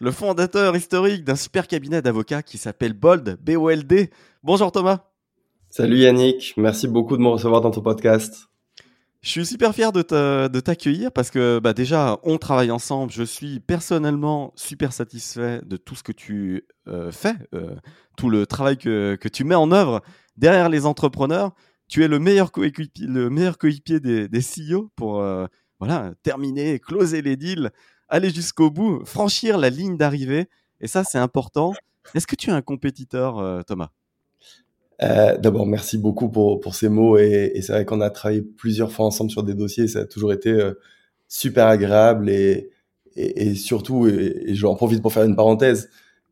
le fondateur historique d'un super cabinet d'avocats qui s'appelle Bold, B-O-L-D. Bonjour Thomas. Salut Yannick, merci beaucoup de me recevoir dans ton podcast. Je suis super fier de t'accueillir parce que bah déjà, on travaille ensemble. Je suis personnellement super satisfait de tout ce que tu euh, fais, euh, tout le travail que, que, tu mets en œuvre derrière les entrepreneurs. Tu es le meilleur coéquipier, le meilleur coéquipier des, des CEO pour euh, voilà, terminer, closer les deals aller jusqu'au bout, franchir la ligne d'arrivée. Et ça, c'est important. Est-ce que tu es un compétiteur, euh, Thomas? Euh, D'abord, merci beaucoup pour, pour ces mots. Et, c'est vrai qu'on a travaillé plusieurs fois ensemble sur des dossiers. Et ça a toujours été euh, super agréable. Et, et, surtout, et, j'en profite pour faire une parenthèse,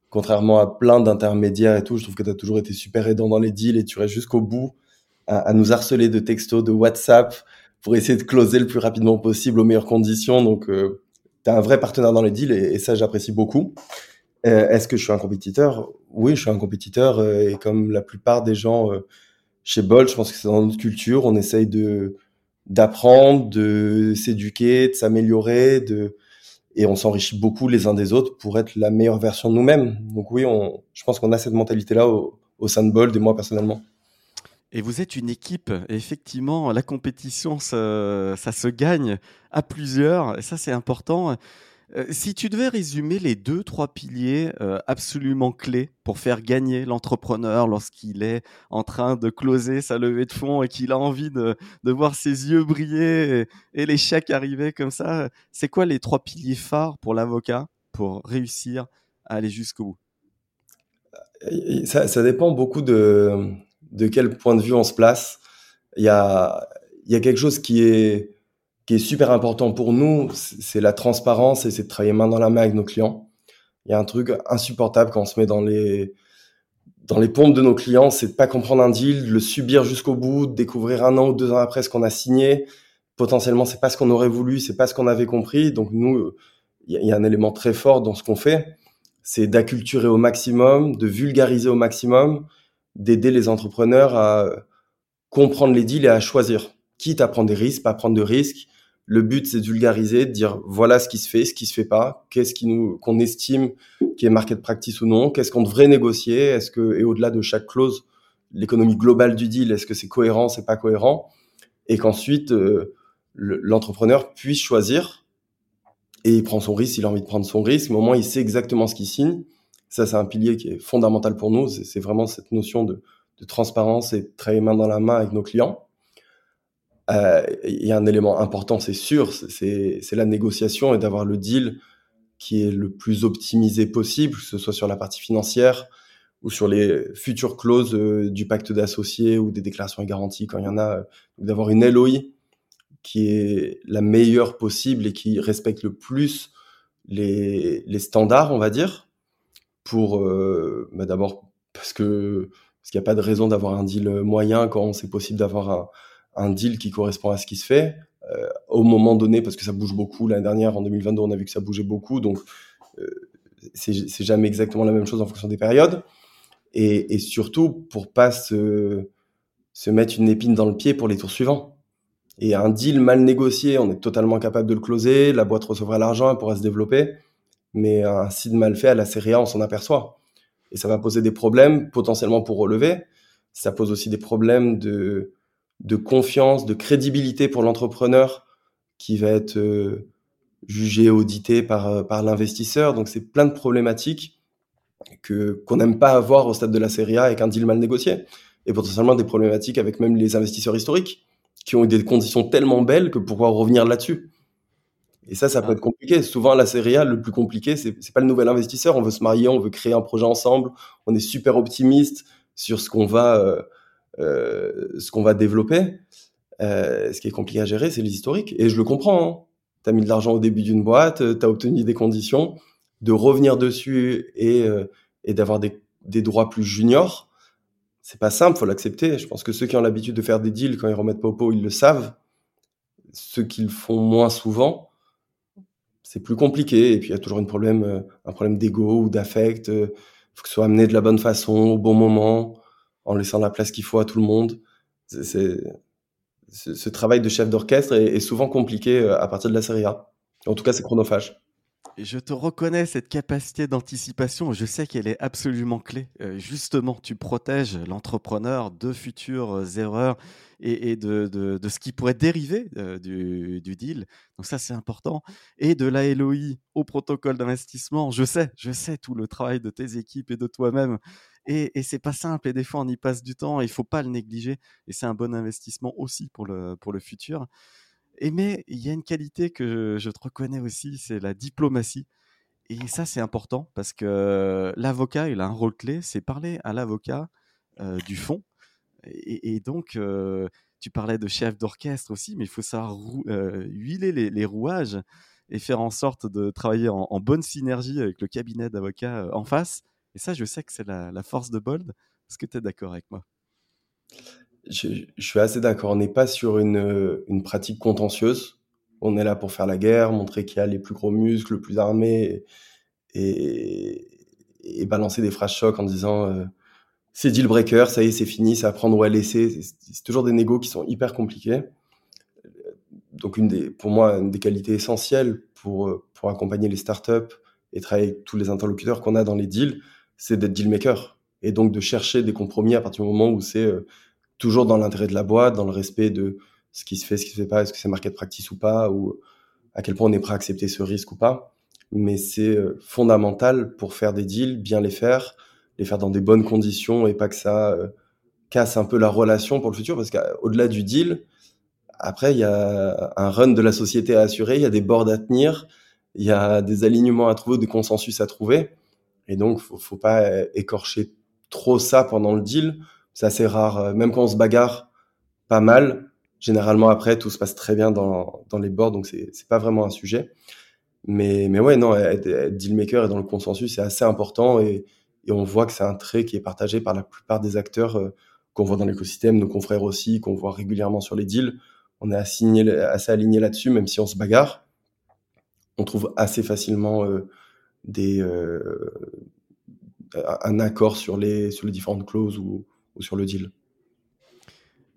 contrairement à plein d'intermédiaires et tout, je trouve que tu as toujours été super aidant dans les deals et tu restes jusqu'au bout à, nous harceler de textos, de WhatsApp pour essayer de closer le plus rapidement possible aux meilleures conditions. Donc, tu un vrai partenaire dans les deals et, ça, j'apprécie beaucoup. Euh, est-ce que je suis un compétiteur? Oui, je suis un compétiteur euh, et comme la plupart des gens euh, chez Bolt, je pense que c'est dans notre culture, on essaye de d'apprendre, de s'éduquer, de s'améliorer, de et on s'enrichit beaucoup les uns des autres pour être la meilleure version de nous-mêmes. Donc oui, on, je pense qu'on a cette mentalité-là au, au sein de Bolt et moi personnellement. Et vous êtes une équipe. effectivement, la compétition, ça, se gagne à plusieurs. Et ça, c'est important. Euh, si tu devais résumer les deux, trois piliers euh, absolument clés pour faire gagner l'entrepreneur lorsqu'il est en train de closer sa levée de fonds et qu'il a envie de, voir ses yeux briller et, les chèques arriver comme ça, c'est quoi les trois piliers phares pour l'avocat pour réussir à aller jusqu'au bout? Ça, ça, dépend beaucoup de, de quel point de vue on se place. Il y a, quelque chose qui est, qui est super important pour nous, c'est la transparence et c'est de travailler main dans la main avec nos clients. Il y a un truc insupportable quand on se met dans les, dans les pompes de nos clients, c'est de pas comprendre un deal, de le subir jusqu'au bout, de découvrir un an ou deux ans après ce qu'on a signé. Potentiellement, c'est pas ce qu'on aurait voulu, c'est pas ce qu'on avait compris. Donc nous, il y, a un élément très fort dans ce qu'on fait, c'est d'acculturer au maximum, de vulgariser au maximum, d'aider les entrepreneurs à comprendre les deals et à choisir, quitte à prendre des risques, pas prendre de risques. Le but, c'est de vulgariser, de dire voilà ce qui se fait, ce qui se fait pas, qu'est-ce qui nous qu'on estime qui est market practice ou non, qu'est-ce qu'on devrait négocier, est-ce que et au-delà de chaque clause, l'économie globale du deal, est-ce que c'est cohérent, c'est pas cohérent, et qu'ensuite euh, l'entrepreneur puisse choisir et il prend son risque, il a envie de prendre son risque, mais au moins il sait exactement ce qu'il signe ça, c'est un pilier qui est fondamental pour nous. C'est vraiment cette notion de, transparence et de travailler main dans la main avec nos clients. Euh, il y a un élément important, c'est sûr, c'est la négociation et d'avoir le deal qui est le plus optimisé possible, que ce soit sur la partie financière ou sur les futures clauses euh, du pacte d'associés ou des déclarations et garanties quand il y en a, d'avoir une LOI qui est la meilleure possible et qui respecte le plus les standards, on va dire, pour euh, bah d'abord parce que parce qu'il n'y a pas de raison d'avoir un deal moyen quand c'est possible d'avoir un, deal qui correspond à ce qui se fait euh, au moment donné parce que ça bouge beaucoup. L'année dernière en 2022 on a vu que ça bougeait beaucoup. Donc euh, c'est jamais exactement la même chose en fonction des périodes. Et, et surtout pour pas se, se mettre une épine dans le pied pour les tours suivants. Et un deal mal négocié on est totalement capable de le closer la boîte recevra l'argent elle pourra se développer mais un site mal fait à la série A, on s'en aperçoit. Et ça va poser des problèmes potentiellement pour relever. Ça pose aussi des problèmes de, confiance, de crédibilité pour l'entrepreneur qui va être euh, jugé, audité par, euh, par l'investisseur. Donc c'est plein de problématiques que qu'on n'aime pas avoir au stade de la série A avec un deal mal négocié. Et potentiellement des problématiques avec même les investisseurs historiques qui ont eu des conditions tellement belles que pouvoir revenir là-dessus. Et ça, ça peut ah. être compliqué. Souvent, la série A, le plus compliqué, c'est, pas le nouvel investisseur. On veut se marier, on veut créer un projet ensemble. On est super optimiste sur ce qu'on va, euh, euh, ce qu'on va développer. Euh, ce qui est compliqué à gérer, c'est les historiques. Et je le comprends. Hein. Tu as mis de l'argent au début d'une boîte, tu as obtenu des conditions. De revenir dessus et, euh, et d'avoir des, des droits plus juniors. C'est pas simple, faut l'accepter. Je pense que ceux qui ont l'habitude de faire des deals, quand ils remettent pas au pot, ils le savent. Ceux qui le font moins souvent, c'est plus compliqué. Et puis il y a toujours un problème, euh, un problème d'ego ou d'affect. Il faut que ce soit amené de la bonne façon, au bon moment, en laissant la place qu'il faut à tout le monde. C'est, ce travail de chef d'orchestre est, souvent compliqué euh, à partir de la série A. En tout cas, c'est chronophage. Je te reconnais cette capacité d'anticipation. Je sais qu'elle est absolument clé. Euh, justement, tu protèges l'entrepreneur de futures euh, erreurs et, de, ce qui pourrait dériver du, du, deal. Donc ça, c'est important. Et de la LOI au protocole d'investissement. Je sais, je sais tout le travail de tes équipes et de toi-même et, et c'est pas simple. Et des fois, on y passe du temps. Il faut pas le négliger. Et c'est un bon investissement aussi pour le, pour le futur. Et mais il y a une qualité que je te reconnais aussi, c'est la diplomatie. Et ça, c'est important parce que l'avocat, il a un rôle clé, c'est parler à l'avocat du fond. Et, donc, tu parlais de chef d'orchestre aussi, mais il faut savoir huiler les, rouages et faire en sorte de travailler en, bonne synergie avec le cabinet d'avocats en face et ça, je sais que c'est la, force de Bold. Est-ce que tu es d'accord avec moi? Je, suis assez d'accord. On n'est pas sur une, une, pratique contentieuse. On est là pour faire la guerre, montrer qu'il y a les plus gros muscles, le plus armé, et, balancer des phrases chocs en disant euh, c'est deal breaker, ça y est, c'est fini, c'est à prendre ou à laisser. C'est toujours des négos qui sont hyper compliqués. Donc, une des, pour moi, une des qualités essentielles pour, pour accompagner les startups et travailler avec tous les interlocuteurs qu'on a dans les deals, c'est d'être deal maker et donc de chercher des compromis à partir du moment où c'est euh, toujours dans l'intérêt de la boîte, dans le respect de ce qui se fait, ce qui se fait pas, est-ce que c'est market practice ou pas, ou à quel point on est prêt à accepter ce risque ou pas. Mais c'est euh, fondamental pour faire des deals, bien les faire, les faire dans des bonnes conditions et pas que ça euh, casse un peu la relation pour le futur, parce qu'au-delà du deal, après, il y a un run de la société à assurer, il y a des boards à tenir, il y a des alignements à trouver, des consensus à trouver. Et donc, faut, faut pas écorcher trop ça pendant le deal. C'est assez rare. Euh, même quand on se bagarre pas mal, généralement après, tout se passe très bien dans, dans les boards, donc c'est, pas vraiment un sujet. Mais, mais ouais, non, être, être deal maker et dans le consensus, c'est assez important et, on voit que c'est un trait qui est partagé par la plupart des acteurs euh, qu'on voit dans l'écosystème, nos confrères aussi, qu'on voit régulièrement sur les deals. On est assez aligné là-dessus, même si on se bagarre. On trouve assez facilement euh, des, un accord sur les, sur les différentes clauses ou sur le deal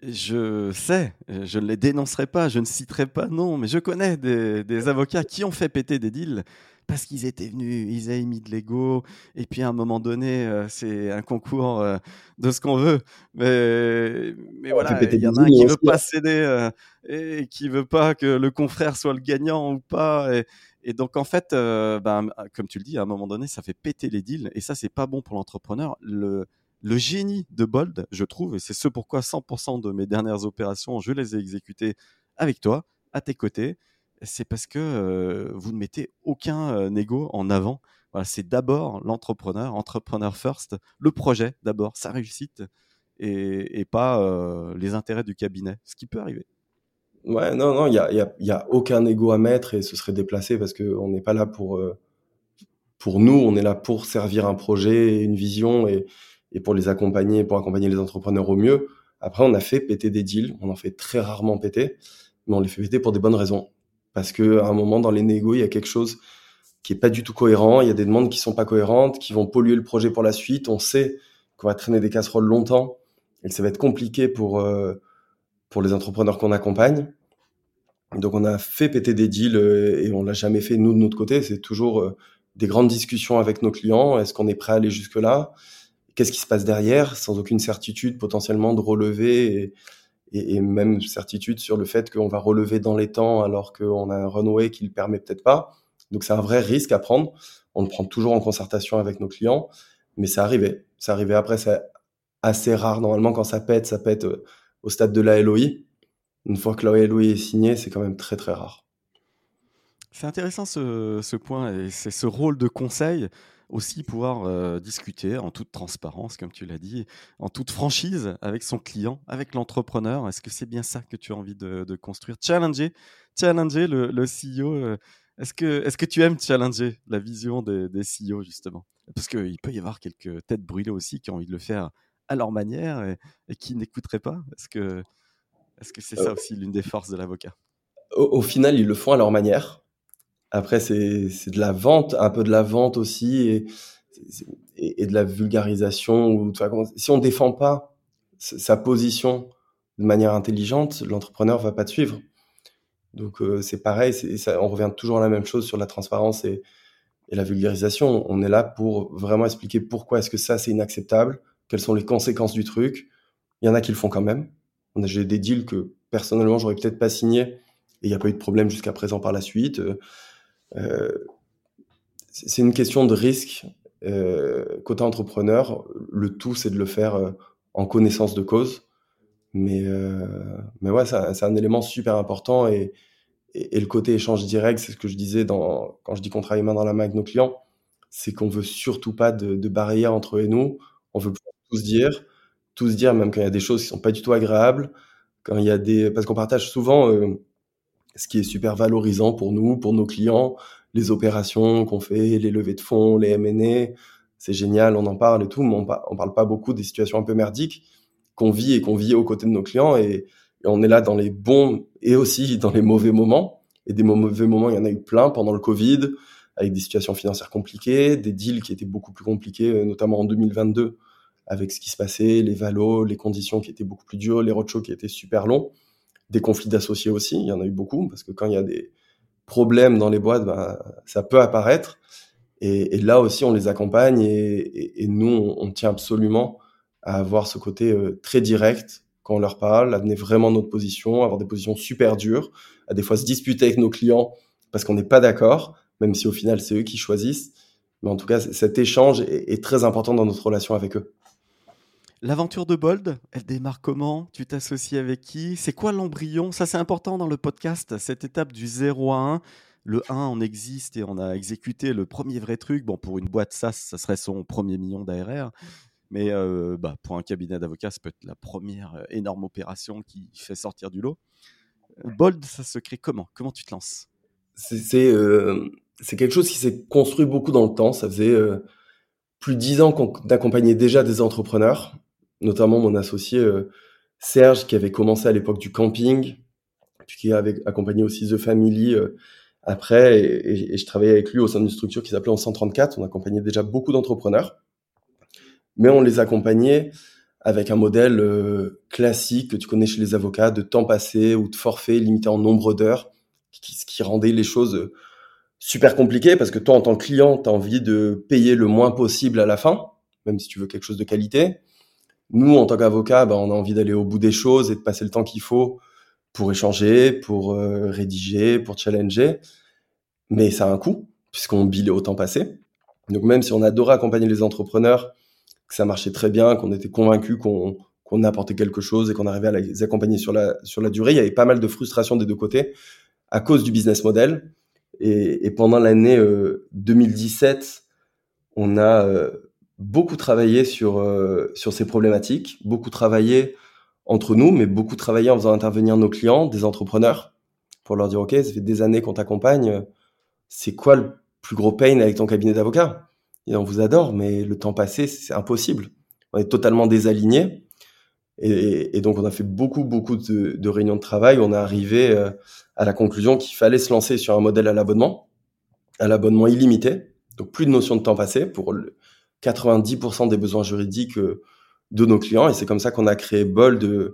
je sais, je ne les dénoncerai pas, je ne citerai pas, non, mais je connais des, des avocats qui ont fait péter des deals parce qu'ils étaient venus, ils avaient mis de l'ego, et puis à un moment donné, euh, c'est un concours euh, de ce qu'on veut. Mais, mais voilà, il y en a un qui veut pas céder et qui veut pas que le confrère soit le gagnant ou pas. Et, et donc, en fait, euh, ben, comme tu le dis, à un moment donné, ça fait péter les deals. Et ça, c'est pas bon pour l'entrepreneur. Le, le génie de Bold, je trouve, et c'est ce pourquoi 100% de mes dernières opérations, je les ai exécutées avec toi, à tes côtés, c'est parce que euh, vous ne mettez aucun euh, négo en avant. C'est d'abord l'entrepreneur, entrepreneur first, le projet d'abord, sa réussite, et, pas les intérêts du cabinet, ce qui peut arriver. Ouais, non, non, il y a, y, a, y a, aucun ego à mettre et ce serait déplacé parce qu'on n'est pas là pour, euh, pour nous, on est là pour servir un projet, une vision et, et pour les accompagner, pour accompagner les entrepreneurs au mieux. Après, on a fait péter des deals, on en fait très rarement péter, mais on les fait péter pour des bonnes raisons. Parce que à un moment, dans les négos, il y a quelque chose qui est pas du tout cohérent, il y a des demandes qui sont pas cohérentes, qui vont polluer le projet pour la suite. On sait qu'on va traîner des casseroles longtemps et que ça va être compliqué pour, euh, pour les entrepreneurs qu'on accompagne. Donc on a fait péter des deals euh, et on l'a jamais fait nous de notre côté. C'est toujours euh, des grandes discussions avec nos clients. Est-ce qu'on est prêt à aller jusque là Qu'est-ce qui se passe derrière Sans aucune certitude potentiellement de relever et, même certitude sur le fait qu'on va relever dans les temps alors qu'on a un runway qui le permet peut-être pas. Donc c'est un vrai risque à prendre. On le prend toujours en concertation avec nos clients, mais c'est arrivé. C'est arrivé après, c'est assez rare. Normalement, quand ça pète, ça pète euh, au stade de la LOI. Une fois que la LOI est signée, c'est quand même très très rare. C'est intéressant ce, point et c'est ce rôle de conseil aussi pouvoir euh, discuter en toute transparence, comme tu l'as dit, en toute franchise avec son client, avec l'entrepreneur. Est-ce que c'est bien ça que tu as envie de, construire? Challenger, challenger le, CEO euh, Est-ce que, est que tu aimes challenger la vision des, des CEO, justement? Parce qu'il peut y avoir quelques têtes brûlées aussi qui ont envie de le faire à leur manière et, qui n'écouteraient pas. Est-ce que est-ce que c'est ça aussi l'une des forces de l'avocat? Au, final, ils le font à leur manière. Après, c'est de la vente, un peu de la vente aussi, et, et, de la vulgarisation. Ou, si on défend pas sa position de manière intelligente, l'entrepreneur va pas te suivre. Donc euh, c'est pareil, ça, on revient toujours à la même chose sur la transparence et, et, la vulgarisation. On est là pour vraiment expliquer pourquoi est-ce que ça c'est inacceptable, quelles sont les conséquences du truc. Il y en a qui le font quand même. J'ai des deals que personnellement j'aurais peut-être pas signé et il n'y a pas eu de problème jusqu'à présent par la suite. Euh c'est une question de risque. Euh, côté entrepreneur, le tout c'est de le faire euh, en connaissance de cause mais, euh, mais ouais, c'est un, élément super important et, le côté échange direct, c'est ce que je disais quand je dis qu'on travaille main dans la main avec nos clients, c'est qu'on veut surtout pas de, de barrière entre eux et nous. On veut tous dire, tous dire, même quand il y a des choses qui sont pas du tout agréables, quand il y a des, parce qu'on partage souvent euh, ce qui est super valorisant pour nous, pour nos clients, les opérations qu'on fait, les levées de fonds, les M&A, c'est génial, on en parle et tout, mais on, parle pas beaucoup des situations un peu merdiques qu'on vit et qu'on vit aux côtés de nos clients. Et, on est là dans les bons et aussi dans les mauvais moments. Et des mauvais moments, il y en a eu plein pendant le Covid, avec des situations financières compliquées, des deals qui étaient beaucoup plus compliqués, euh, notamment en 2022, avec ce qui se passait, les valos, les conditions qui étaient beaucoup plus dures, les roadshows qui étaient super longs, des conflits d'associés aussi, il y en a eu beaucoup, parce que quand il y a des problèmes dans les boîtes, ben, ça peut apparaître. Et, là aussi, on les accompagne et, nous, on tient absolument à avoir ce côté euh, très direct quand on leur parle, à donner vraiment notre position, avoir des positions super dures, à des fois se disputer avec nos clients parce qu'on n'est pas d'accord, même si au final c'est eux qui choisissent. Mais en tout cas, cet échange est, très important dans notre relation avec eux. L'aventure de Bold, elle démarre comment? Tu t'associes avec qui? C'est quoi l'embryon? Ça, c'est important dans le podcast, cette étape du 0 à 1. Le 1, on existe et on a exécuté le premier vrai truc. Bon, pour une boîte SaaS, ça serait son premier million d'ARR. Mais bah, pour un cabinet d'avocats, ça peut être la première énorme opération qui fait sortir du lot. Bold, ça se crée comment? Comment tu te lances? C'est quelque chose qui s'est construit beaucoup dans le temps. Ça faisait plus de dix ans qu'on déjà des entrepreneurs, notamment mon associé Serge, qui avait commencé à l'époque du camping, puis qui avait accompagné aussi The Family après, et, et, je travaillais avec lui au sein d'une structure qui s'appelait En 134. On accompagnait déjà beaucoup d'entrepreneurs mais on les accompagnait avec un modèle euh, classique que tu connais chez les avocats de temps passé ou de forfait limité en nombre d'heures, ce qui rendait les choses euh, super compliquées parce que toi, en tant que client, tu as envie de payer le moins possible à la fin, même si tu veux quelque chose de qualité. Nous, en tant qu'avocat, ben, on a envie d'aller au bout des choses et de passer le temps qu'il faut pour échanger, pour euh, rédiger, pour challenger. Mais ça a un coût, puisqu'on bille au temps passé. Donc même si on adorait accompagner les entrepreneurs que ça marchait très bien, qu'on était convaincu qu'on qu'on apportait quelque chose et qu'on arrivait à les accompagner sur la, sur la durée. Il y avait pas mal de frustration des deux côtés à cause du business model. Et, et pendant l'année 2017, euh, on a euh, beaucoup travaillé sur, euh, sur ces problématiques, beaucoup travaillé entre nous, mais beaucoup travaillé en faisant intervenir nos clients, des entrepreneurs, pour leur dire, OK, ça fait des années qu'on t'accompagne, c'est quoi le plus gros pain avec ton cabinet d'avocat? Et on vous adore, mais le temps passé, c'est impossible. On est totalement désalignés. Et, donc, on a fait beaucoup, beaucoup de, réunions de travail. On est arrivé euh, à la conclusion qu'il fallait se lancer sur un modèle à l'abonnement, à l'abonnement illimité. Donc, plus de notion de temps passé pour 90% des besoins juridiques euh, de nos clients. Et c'est comme ça qu'on a créé Bold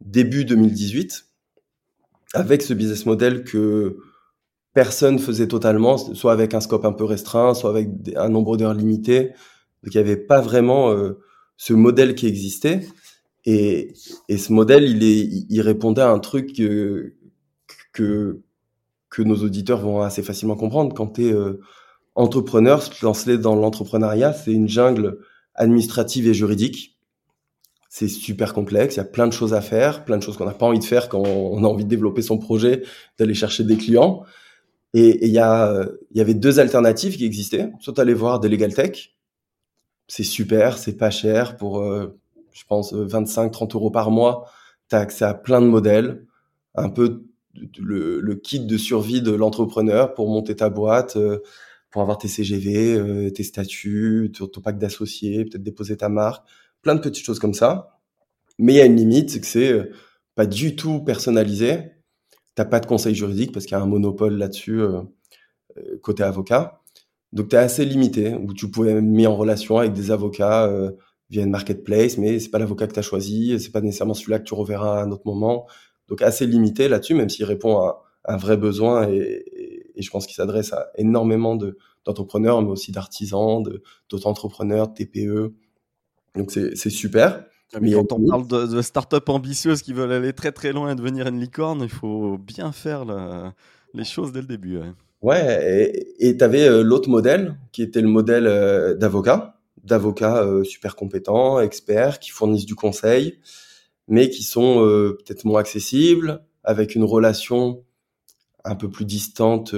début 2018 avec ce business model que personne faisait totalement, soit avec un scope un peu restreint, soit avec un nombre d'heures limité. Donc il n'y avait pas vraiment euh, ce modèle qui existait. Et, ce modèle, il, répondait à un truc que, que, nos auditeurs vont assez facilement comprendre. Quand tu entrepreneur, se lancer dans l'entrepreneuriat, c'est une jungle administrative et juridique. C'est super complexe, il y a plein de choses à faire, plein de choses qu'on n'a pas envie de faire quand on a envie de développer son projet, d'aller chercher des clients. Et il y, a, y avait deux alternatives qui existaient. Soit aller voir des Legal Tech, c'est super, c'est pas cher pour, euh, je pense, 25-30 euros par mois. Tu as accès à plein de modèles, un peu le, kit de survie de l'entrepreneur pour monter ta boîte, pour avoir tes CGV, tes statuts, ton, pack d'associés, peut-être déposer ta marque, plein de petites choses comme ça. Mais il y a une limite, c'est que c'est pas du tout personnalisé. T'as pas de conseil juridique parce qu'il y a un monopole là-dessus côté avocat. Donc tu es assez limité, où tu pouvais être mis en relation avec des avocats euh, via une marketplace, mais c'est pas l'avocat que tu as choisi, c'est pas nécessairement celui-là que tu reverras à un autre moment. Donc assez limité là-dessus, même s'il répond à, un vrai besoin et, je pense qu'il s'adresse à énormément d'entrepreneurs, mais aussi d'artisans, d'auto-entrepreneurs, de TPE. Donc c'est super. Ah, mais quand on parle de, de start-up ambitieuses qui veulent aller très très loin et devenir une licorne, il faut bien faire les choses dès le début. Ouais, et tu avais euh, l'autre modèle qui était le modèle euh, d'avocat, d'avocats euh, super compétents, experts, qui fournissent du conseil, mais qui sont peut-être moins accessibles, avec une relation un peu plus distante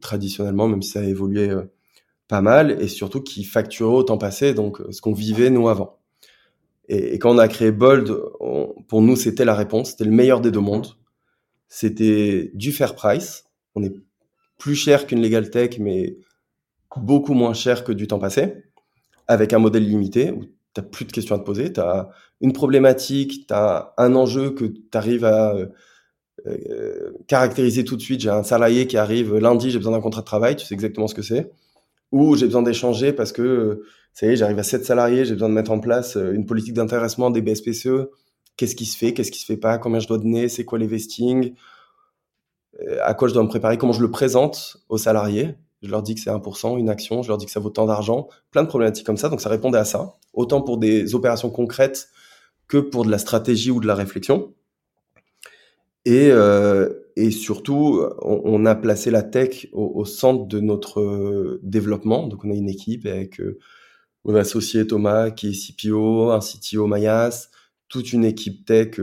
traditionnellement, même si ça a évolué pas mal, et surtout qui facturaient au temps passé, donc ce qu'on vivait nous avant. Et, quand on a créé Bold, pour nous c'était la réponse, c'était le meilleur des deux mondes. C'était du fair price. On est plus cher qu'une Legal Tech, mais beaucoup moins cher que du temps passé, avec un modèle limité où tu n'as plus de questions à te poser, tu as une problématique, tu as un enjeu que tu arrives à euh, caractériser tout de suite. J'ai un salarié qui arrive lundi, j'ai besoin d'un contrat de travail, tu sais exactement ce que c'est. Ou j'ai besoin d'échanger parce que, ça y est, j'arrive à 7 salariés, j'ai besoin de mettre en place euh, une politique d'intéressement des BSPCE. Qu'est-ce qui se fait, qu'est-ce qui se fait pas, combien je dois donner, c'est quoi les vestings, euh, à quoi je dois me préparer, comment je le présente aux salariés. Je leur dis que c'est 1%, une action, je leur dis que ça vaut tant d'argent, plein de problématiques comme ça. Donc ça répondait à ça, autant pour des opérations concrètes que pour de la stratégie ou de la réflexion. Et, euh, et surtout, on, a placé la tech au, centre de notre euh, développement. Donc on a une équipe avec euh, mon associé Thomas qui est CPO, un CTO Mayas, toute une équipe tech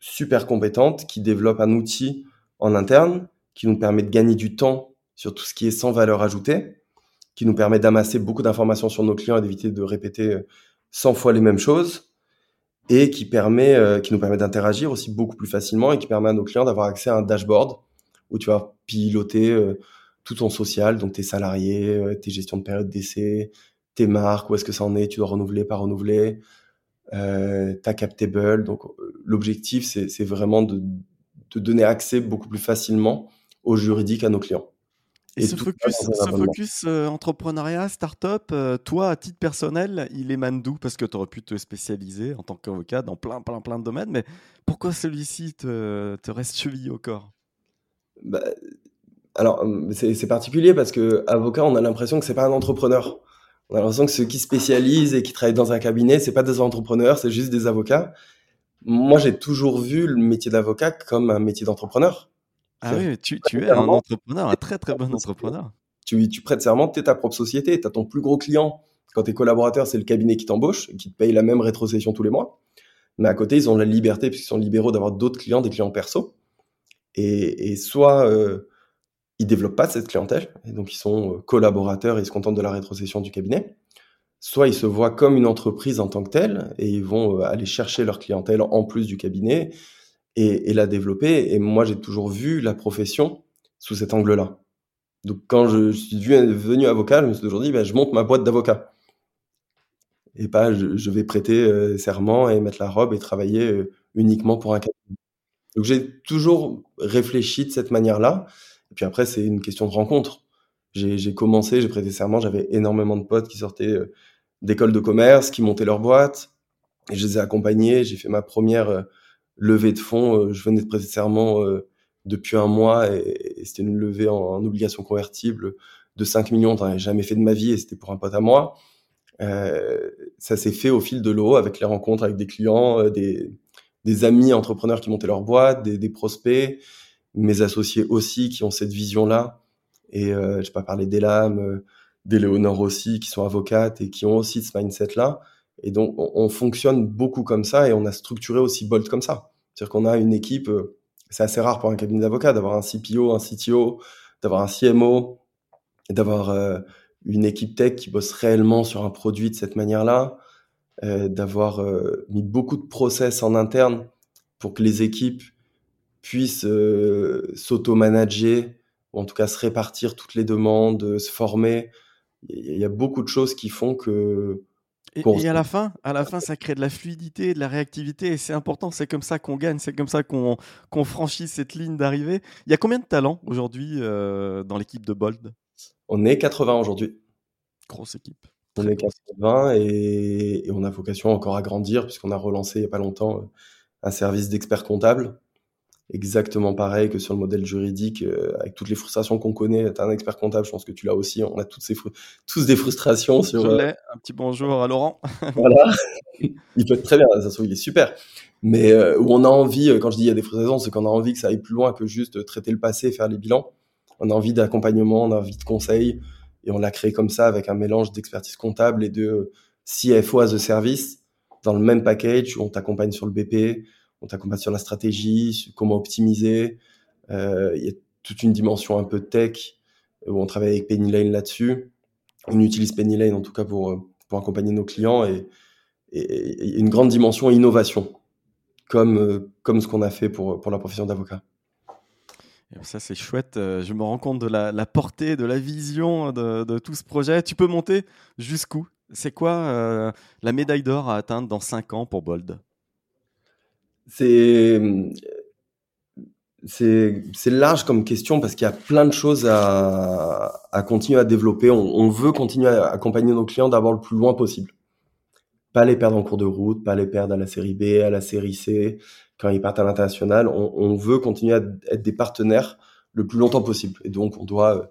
super compétente qui développe un outil en interne qui nous permet de gagner du temps sur tout ce qui est sans valeur ajoutée, qui nous permet d'amasser beaucoup d'informations sur nos clients et d'éviter de répéter 100 euh, fois les mêmes choses et qui permet, euh, qui nous permet d'interagir aussi beaucoup plus facilement et qui permet à nos clients d'avoir accès à un dashboard où tu vas piloter euh, tout ton social, donc tes salariés, tes gestions de période d'essai, tes marques, où est-ce que ça en est, tu dois renouveler, pas renouveler, ta captable. Donc l'objectif, c'est vraiment de, de donner accès beaucoup plus facilement aux juridiques à nos clients. Et, ce focus, ce focus euh, entrepreneuriat, start-up, euh, toi, à titre personnel, il émane d'où? Parce que tu aurais pu te spécialiser en tant qu'avocat dans plein, plein, plein de domaines, mais pourquoi celui-ci te, te, reste chevillé au corps? Bah, Alors, c'est particulier parce que avocat, on a l'impression que c'est pas un entrepreneur. On a l'impression que ceux qui spécialisent et qui travaillent dans un cabinet, c'est pas des entrepreneurs, c'est juste des avocats moi, j'ai toujours vu le métier d'avocat comme un métier d'entrepreneur. Ah oui, tu, es un entrepreneur, un très très bon entrepreneur. Tu, tu prêtes serment, tu es ta propre société, tu as ton plus gros client. Quand tes collaborateurs, c'est le cabinet qui t'embauche et qui te paye la même rétrocession tous les mois. Mais à côté, ils ont la liberté, puisqu'ils sont libéraux, d'avoir d'autres clients, des clients perso. Et, soit euh, ils développent pas cette clientèle, et donc ils sont euh, collaborateurs et ils se contentent de la rétrocession du cabinet soit ils se voient comme une entreprise en tant que telle et ils vont euh, aller chercher leur clientèle en plus du cabinet et, la développer. Et moi, j'ai toujours vu la profession sous cet angle-là. Donc, quand je suis devenu avocat, je me suis toujours dit, ben, je monte ma boîte d'avocat. Et pas, je, vais prêter euh, serment et mettre la robe et travailler euh, uniquement pour un cabinet. Donc, j'ai toujours réfléchi de cette manière-là. Et puis après, c'est une question de rencontre. J'ai commencé, j'ai prêté serment, j'avais énormément de potes qui sortaient d'écoles de commerce qui montaient leur boîte. Et je les ai accompagnés. J'ai fait ma première euh, levée de fonds. Euh, je venais de prêter serment euh, depuis un mois et, c'était une levée en, obligation convertible de 5 millions. J'en avais jamais fait de ma vie et c'était pour un pote à moi. Euh, ça s'est fait au fil de l'eau avec les rencontres avec des clients, des, des, amis entrepreneurs qui montaient leur boîte, des, des, prospects, mes associés aussi qui ont cette vision-là. Et euh, je pas parler des lames, d'Éléonore aussi, qui sont avocates et qui ont aussi ce mindset-là. Et donc, on, fonctionne beaucoup comme ça et on a structuré aussi Bolt comme ça. C'est-à-dire qu'on a une équipe, euh, c'est assez rare pour un cabinet d'avocats d'avoir un CPO, un CTO, d'avoir un CMO, d'avoir euh, une équipe tech qui bosse réellement sur un produit de cette manière-là, euh, d'avoir mis beaucoup de process en interne pour que les équipes puisse s'auto-manager, ou en tout cas se répartir toutes les demandes, se former. Il y a beaucoup de choses qui font que et, à la fin, à la fin, ça crée de la fluidité, de la réactivité, et c'est important. C'est comme ça qu'on gagne, c'est comme ça qu'on franchit cette ligne d'arrivée. Il y a combien de talents aujourd'hui euh, dans l'équipe de Bold? On est 80 aujourd'hui. Grosse équipe. On est 80 et, et, on a vocation encore à grandir puisqu'on a relancé il n'y a pas longtemps euh, un service d'experts comptables exactement pareil que sur le modèle juridique, euh, avec toutes les frustrations qu'on connaît. Tu un expert comptable, je pense que tu l'as aussi. On a toutes ces tous des frustrations sur. Je euh. Un petit bonjour à Laurent. voilà. il peut être très bien, ça il est super. Mais euh, où on a envie, quand je dis il y a des frustrations, c'est qu'on a envie que ça aille plus loin que juste traiter le passé, faire les bilans. On a envie d'accompagnement, on a envie de conseils. Et on l'a créé comme ça avec un mélange d'expertise comptable et de CFO as a service dans le même package où on t'accompagne sur le BP, on t'accompagne sur la stratégie, comment optimiser. Euh, il y a toute une dimension un peu tech où on travaille avec Penny Lane là-dessus. On utilise Penny Lane en tout cas pour, pour accompagner nos clients et, une grande dimension innovation, comme, comme ce qu'on a fait pour, pour la profession d'avocat. Ça, c'est chouette. Euh, je me rends compte de la, portée, de la vision de, tout ce projet. Tu peux monter jusqu'où? C'est quoi euh, la médaille d'or à atteindre dans 5 ans pour Bold? C'est c'est large comme question parce qu'il y a plein de choses à, à continuer à développer. On, veut continuer à accompagner nos clients d'abord le plus loin possible. Pas les perdre en cours de route, pas les perdre à la série B, à la série C, quand ils partent à l'international. On, veut continuer à être des partenaires le plus longtemps possible. Et donc, on doit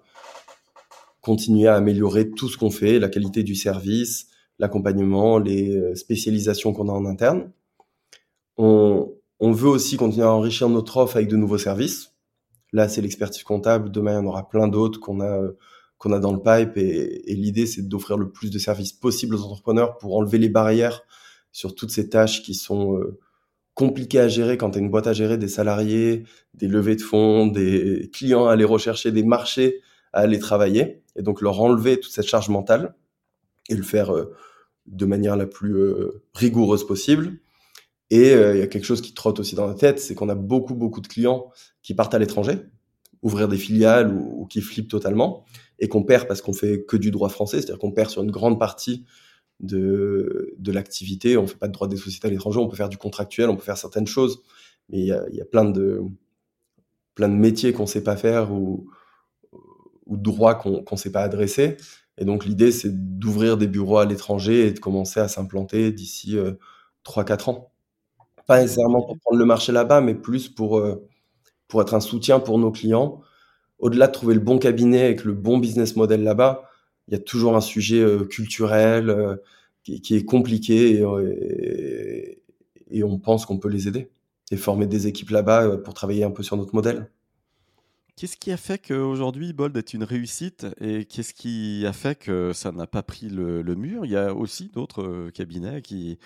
continuer à améliorer tout ce qu'on fait, la qualité du service, l'accompagnement, les euh, spécialisations qu'on a en interne. On, veut aussi continuer à enrichir notre offre avec de nouveaux services. Là, c'est l'expertise comptable. Demain, il y en aura plein d'autres qu'on a, a dans le pipe. Et, l'idée, c'est d'offrir le plus de services possible aux entrepreneurs pour enlever les barrières sur toutes ces tâches qui sont euh, compliquées à gérer quand tu as une boîte à gérer, des salariés, des levées de fonds, des clients à aller rechercher, des marchés à aller travailler. Et donc, leur enlever toute cette charge mentale et le faire euh, de manière la plus euh, rigoureuse possible. Et euh, il y a quelque chose qui trotte aussi dans la tête, c'est qu'on a beaucoup, beaucoup de clients qui partent à l'étranger, ouvrir des filiales ou, qui flippent totalement, et qu'on perd parce qu'on fait que du droit français, c'est-à-dire qu'on perd sur une grande partie de, de l'activité. On fait pas de droit des sociétés à l'étranger, on peut faire du contractuel, on peut faire certaines choses, mais il y a, plein de plein de métiers qu'on sait pas faire ou, ou droits qu'on ne sait pas adresser. Et donc l'idée, c'est d'ouvrir des bureaux à l'étranger et de commencer à s'implanter d'ici euh, 3-4 ans. Pas nécessairement pour prendre le marché là-bas, mais plus pour, euh, pour être un soutien pour nos clients. Au-delà de trouver le bon cabinet avec le bon business model là-bas, il y a toujours un sujet euh, culturel euh, qui, est compliqué et, et, on pense qu'on peut les aider et former des équipes là-bas pour travailler un peu sur notre modèle. Qu'est-ce qui a fait qu'aujourd'hui Bold est une réussite et qu'est-ce qui a fait que ça n'a pas pris le, mur? Il y a aussi d'autres cabinets qui,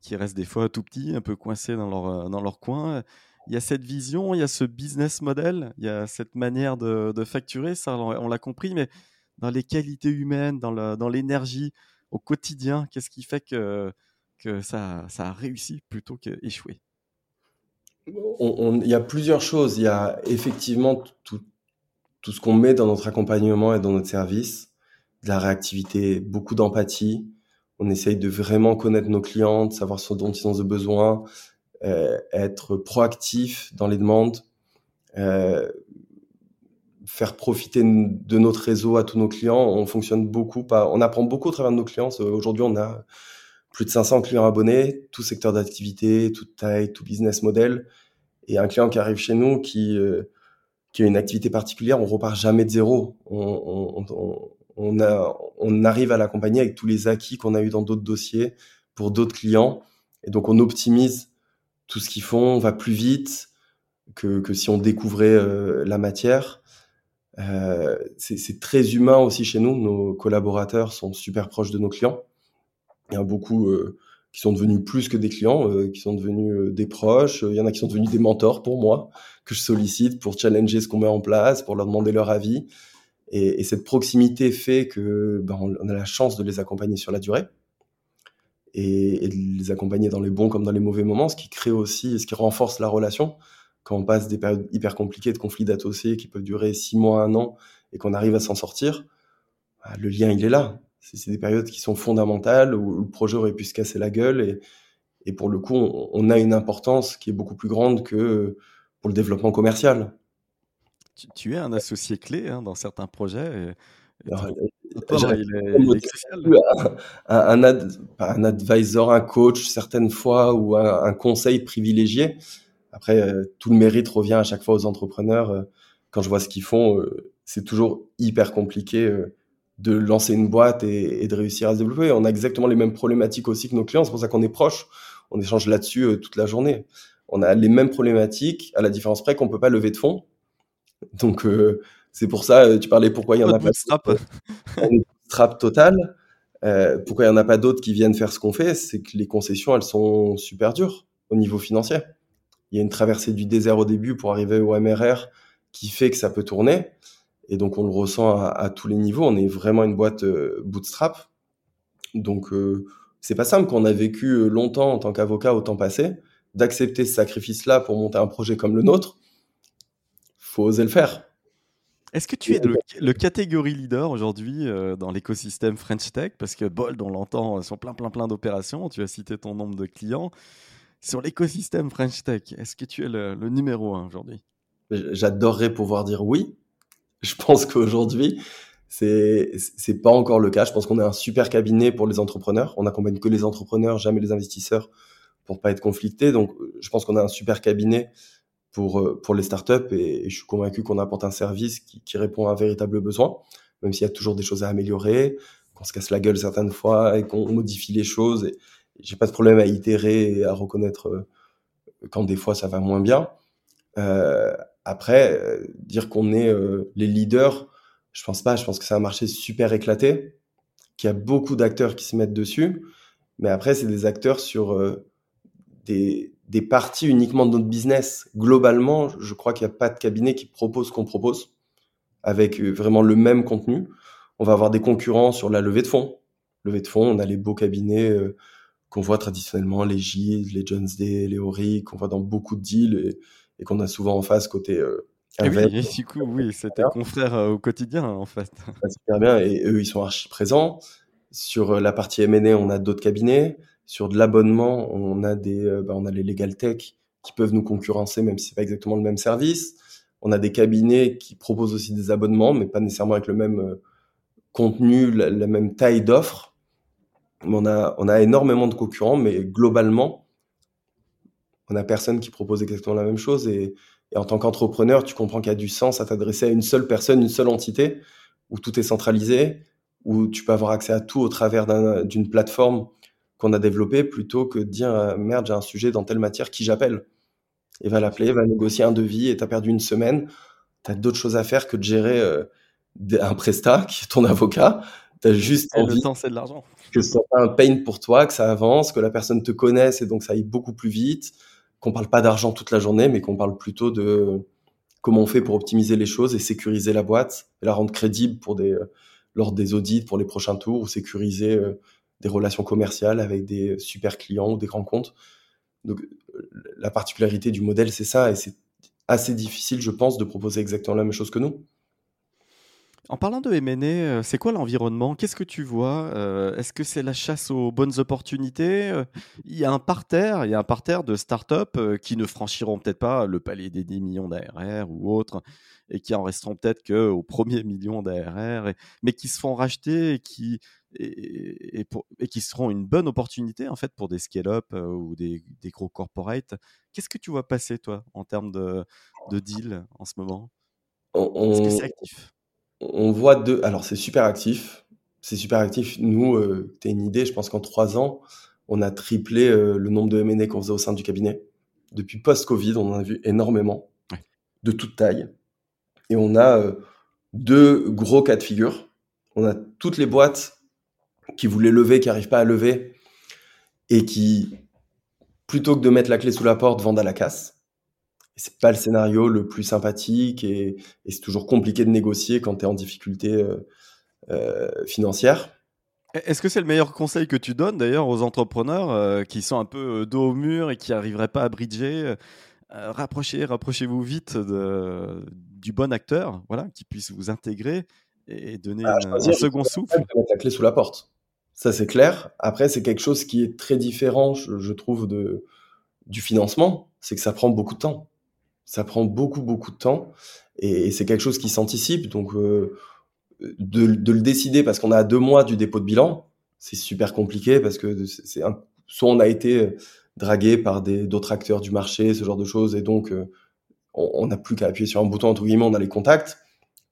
qui restent des fois tout petits, un peu coincés dans leur, euh, dans leur coin. Il y a cette vision, il y a ce business model, il y a cette manière de, facturer, ça on l'a compris, mais dans les qualités humaines, dans l'énergie au quotidien, qu'est-ce qui fait que, que ça, ça a réussi plutôt qu'échoué? Il y a plusieurs choses. Il y a effectivement tout, tout ce qu'on met dans notre accompagnement et dans notre service, de la réactivité, beaucoup d'empathie, on essaye de vraiment connaître nos clients, de savoir ce dont ils ont besoin, euh, être proactif dans les demandes, euh, faire profiter de notre réseau à tous nos clients. On fonctionne beaucoup, on apprend beaucoup au travers de nos clients. Aujourd'hui, on a plus de 500 clients abonnés, tout secteur d'activité, toute taille, tout business model. Et un client qui arrive chez nous qui, euh, qui a une activité particulière, on repart jamais de zéro. On, on, on, a, on arrive à l'accompagner avec tous les acquis qu'on a eu dans d'autres dossiers pour d'autres clients. Et donc, on optimise tout ce qu'ils font, on va plus vite que, que si on découvrait euh, la matière. Euh, c'est très humain aussi chez nous. Nos collaborateurs sont super proches de nos clients. Il y a beaucoup euh, qui sont devenus plus que des clients, qui sont devenus des proches. Il y en a qui sont devenus des mentors pour moi, que je sollicite pour challenger ce qu'on met en place, pour leur demander leur avis. Et, et, cette proximité fait que ben, on a la chance de les accompagner sur la durée et, et, de les accompagner dans les bons comme dans les mauvais moments, ce qui crée aussi, ce qui renforce la relation. quand on passe des périodes hyper compliquées de conflits d'associés qui peuvent durer six mois, un an, et qu'on arrive à s'en sortir, bah, le lien, il est là. C'est des périodes qui sont fondamentales, où le projet aurait pu se casser la gueule, et, et pour le coup, on, a une importance qui est beaucoup plus grande que pour le développement commercial. Tu, es un associé clé hein, dans certains projets. un, un, advisor, un coach certaines fois ou un, conseil privilégié. Après, euh, tout le mérite revient à chaque fois aux entrepreneurs. Euh, quand je vois ce qu'ils font, euh, c'est toujours hyper compliqué de lancer une boîte et, de réussir à se développer. On a exactement les mêmes problématiques aussi que nos clients. C'est pour ça qu'on est proches. On échange là-dessus toute la journée. On a les mêmes problématiques, à la différence près qu'on peut pas lever de fonds. Donc, c'est pour ça, tu parlais pourquoi il y en a pas. Strap total. Euh, pourquoi il n'y en a pas d'autres qui viennent faire ce qu'on fait C'est que les concessions, elles sont super dures au niveau financier. Il y a une traversée du désert au début pour arriver au MRR qui fait que ça peut tourner. Et donc, on le ressent à, tous les niveaux. On est vraiment une boîte euh, bootstrap. Donc, euh, c'est pas simple qu'on a vécu longtemps en tant qu'avocat au temps passé d'accepter ce sacrifice-là pour monter un projet comme le nôtre. Faut oser le faire. Est-ce que tu es le, catégorie leader aujourd'hui euh, dans l'écosystème French Tech? Parce que Bold, on l'entend sur plein, plein, plein d'opérations. Tu as cité ton nombre de clients. Sur l'écosystème French Tech, est-ce que tu es le, numéro un aujourd'hui? J'adorerais pouvoir dire oui. Je pense qu'aujourd'hui, c'est c'est pas encore le cas. Je pense qu'on est un super cabinet pour les entrepreneurs. On n'accompagne que les entrepreneurs, jamais les investisseurs, pour pas être conflictés. Donc, je pense qu'on a un super cabinet pour, euh, pour les startups et, je suis convaincu qu'on apporte un service qui, qui, répond à un véritable besoin, même s'il y a toujours des choses à améliorer, qu'on se casse la gueule certaines fois et qu'on modifie les choses. Et, j'ai pas de problème à itérer et à reconnaître euh, quand des fois ça va moins bien. Euh, après, euh, dire qu'on est les leaders, je pense pas. Je pense que c'est un marché super éclaté, qu'il y a beaucoup d'acteurs qui se mettent dessus. Mais après, c'est des acteurs sur des, des parties uniquement de notre business. Globalement, je crois qu'il n'y a pas de cabinet qui propose ce qu'on propose avec euh, vraiment le même contenu. On va avoir des concurrents sur la levée de fonds. Levée de fonds, on a les beaux cabinets euh, qu'on voit traditionnellement, les Gilles, les Jones Day, les Ori, qu'on voit dans beaucoup de deals et, qu'on a souvent en face côté euh, et oui, du coup, oui, c'était confrère au quotidien en fait. super bien et eux, ils sont archi présents. Sur la partie M&A, on a d'autres cabinets. Sur de l'abonnement, on a des, euh, bah, on a les legal tech qui peuvent nous concurrencer, même si c'est pas exactement le même service. On a des cabinets qui proposent aussi des abonnements, mais pas nécessairement avec le même euh, contenu, la, même taille d'offre. On a, on a énormément de concurrents, mais globalement, on a personne qui propose exactement la même chose. Et, et en tant qu'entrepreneur, tu comprends qu'il y a du sens à t'adresser à une seule personne, une seule entité, où tout est centralisé, où tu peux avoir accès à tout au travers d'une plateforme qu'on a développé plutôt que de dire euh, merde, j'ai un sujet dans telle matière, qui j'appelle Et va l'appeler, va négocier un devis et t'as perdu une semaine. T'as d'autres choses à faire que de gérer euh, un prestat qui est ton avocat. T'as juste envie le temps, c'est de l'argent. que ce soit un pain pour toi, que ça avance, que la personne te connaisse et donc ça aille beaucoup plus vite. Qu'on parle pas d'argent toute la journée, mais qu'on parle plutôt de comment on fait pour optimiser les choses et sécuriser la boîte et la rendre crédible pour euh, lors des audits pour les prochains tours ou sécuriser des relations commerciales avec des super clients ou des grands comptes. Donc, la particularité du modèle, c'est ça, et c'est assez difficile, je pense, de proposer exactement la même chose que nous. En parlant de M&A, euh, c'est quoi l'environnement? Qu'est-ce que tu vois? Euh, Est-ce que c'est la chasse aux bonnes opportunités? Euh, Il y a un parterre, il y a un parterre de startups qui ne franchiront peut-être pas le palier des 10 millions d'ARR ou autres, et qui en resteront peut-être qu'au premier million d'ARR, mais qui se font racheter et qui et, qui seront une bonne opportunité en fait pour des scale-up ou des, gros corporates. Qu'est-ce que tu vois passer toi en termes de, de deal en ce moment? Est-ce que c'est actif? On voit deux. Alors c'est super actif. C'est super actif. Nous, euh, tu as une idée, je pense qu'en trois ans, on a triplé euh, le nombre de M&A qu'on faisait au sein du cabinet. Depuis post-Covid, on en a vu énormément, de toute taille. Et on a deux gros cas de figure. On a toutes les boîtes qui voulaient lever, qui n'arrivent pas à lever, et qui, plutôt que de mettre la clé sous la porte, vendent à la casse. C'est pas le scénario le plus sympathique et, c'est toujours compliqué de négocier quand tu es en difficulté euh, euh, financière. Est-ce que c'est le meilleur conseil que tu donnes d'ailleurs aux entrepreneurs euh, qui sont un peu dos au mur et qui n'arriveraient pas à bridger rapprochez, rapprochez-vous vite de, du bon acteur, voilà, qui puisse vous intégrer et donner ah, un second souffle? Mettre la clé sous la porte. Ça, c'est clair. Après, c'est quelque chose qui est très différent, je, trouve, de, du financement. C'est que ça prend beaucoup de temps. Ça prend beaucoup, beaucoup de temps. Et, c'est quelque chose qui s'anticipe. Donc, euh, de, le décider parce qu'on a deux mois du dépôt de bilan, c'est super compliqué parce que c'est soit on a été dragué par d'autres acteurs du marché, ce genre de choses, et donc euh, on n'a plus qu'à appuyer sur un bouton, entre guillemets, on a les contacts,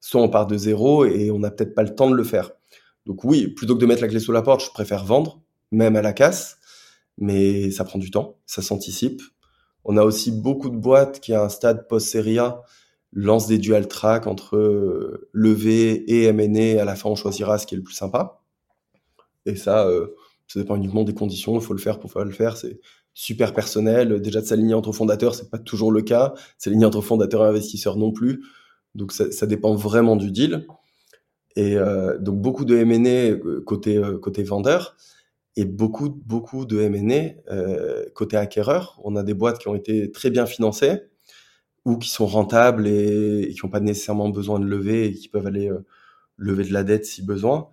soit on part de zéro et on n'a peut-être pas le temps de le faire. Donc oui, plutôt que de mettre la clé sous la porte, je préfère vendre, même à la casse, mais ça prend du temps, ça s'anticipe. On a aussi beaucoup de boîtes qui, à un stade post-série A, lancent des dual track entre euh, levée et M&A. À la fin, on choisira ce qui est le plus sympa. Et ça, euh, ça dépend uniquement des conditions. Il faut le faire pour pouvoir le faire. C'est super personnel. Déjà de s'aligner entre fondateurs, c'est pas toujours le cas. S'aligner entre fondateurs et investisseurs non plus. Donc ça, dépend vraiment du deal. Et euh, donc beaucoup de euh, côté côté vendeur et beaucoup beaucoup de M&A euh, côté acquéreur. On a des boîtes qui ont été très bien financées ou qui sont rentables et, qui n'ont pas nécessairement besoin de lever et qui peuvent aller lever de la dette si besoin.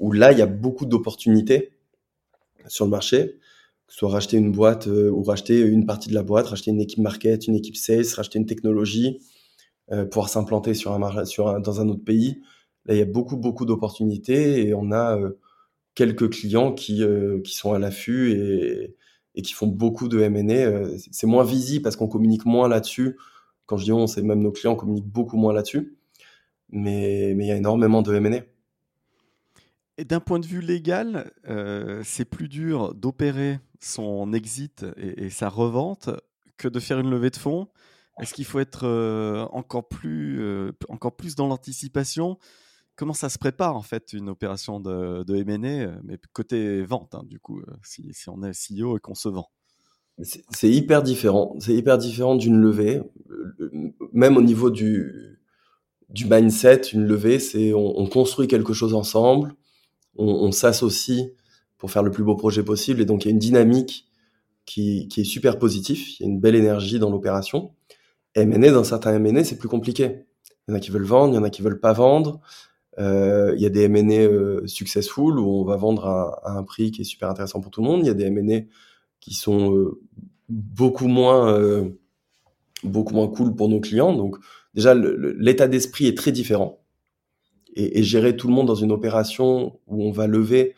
Où là, il y a beaucoup d'opportunités sur le marché, que ce soit racheter une boîte ou racheter une partie de la boîte, racheter une équipe market, une équipe sales, racheter une technologie, pouvoir s'implanter sur un, sur dans un autre pays Là, il y a beaucoup, beaucoup d'opportunités et on a euh, quelques clients qui, euh, qui sont à l'affût et, et qui font beaucoup de M&A. Euh, c'est moins visible parce qu'on communique moins là-dessus. Quand je dis on, c'est même nos clients communiquent beaucoup moins là-dessus. Mais, mais il y a énormément de M&A. Et d'un point de vue légal, c'est plus dur d'opérer son exit et, et, sa revente que de faire une levée de fonds. Est-ce qu'il faut être encore, plus, encore plus dans l'anticipation? Comment ça se prépare en fait une opération de, de euh, mais côté vente, hein, du coup, euh, si, on est CEO et qu'on se vend C'est hyper différent. C'est hyper différent d'une levée. Même au niveau du, mindset, une levée, c'est on, on, construit quelque chose ensemble, on, on s'associe pour faire le plus beau projet possible, et donc il y a une dynamique qui, qui est super positive. Il y a une belle énergie dans l'opération. M&A, dans certains M&A, c'est plus compliqué. Il y en a qui veulent vendre, il y en a qui veulent pas vendre. Euh, il y a des M&A euh, successful où on va vendre à, un prix qui est super intéressant pour tout le monde. Il y a des M&A qui sont euh, beaucoup moins beaucoup moins cool pour nos clients. Donc déjà l'état d'esprit est très différent. Et, gérer tout le monde dans une opération où on va lever,